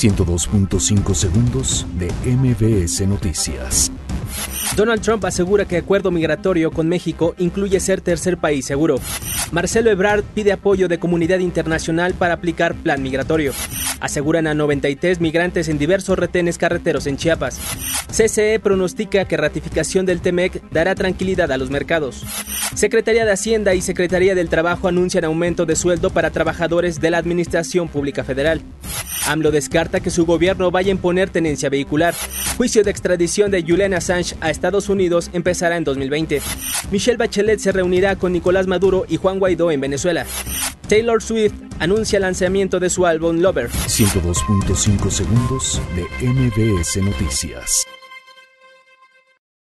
102.5 segundos de MBS Noticias. Donald Trump asegura que acuerdo migratorio con México incluye ser tercer país seguro. Marcelo Ebrard pide apoyo de comunidad internacional para aplicar plan migratorio. Aseguran a 93 migrantes en diversos retenes carreteros en Chiapas. CCE pronostica que ratificación del TEMEC dará tranquilidad a los mercados. Secretaría de Hacienda y Secretaría del Trabajo anuncian aumento de sueldo para trabajadores de la Administración Pública Federal. AMLO descarta que su gobierno vaya a imponer tenencia vehicular. Juicio de extradición de Julian Assange a Estados Unidos empezará en 2020. Michelle Bachelet se reunirá con Nicolás Maduro y Juan Guaidó en Venezuela. Taylor Swift anuncia el lanzamiento de su álbum Lover. 102.5 segundos de MBS Noticias.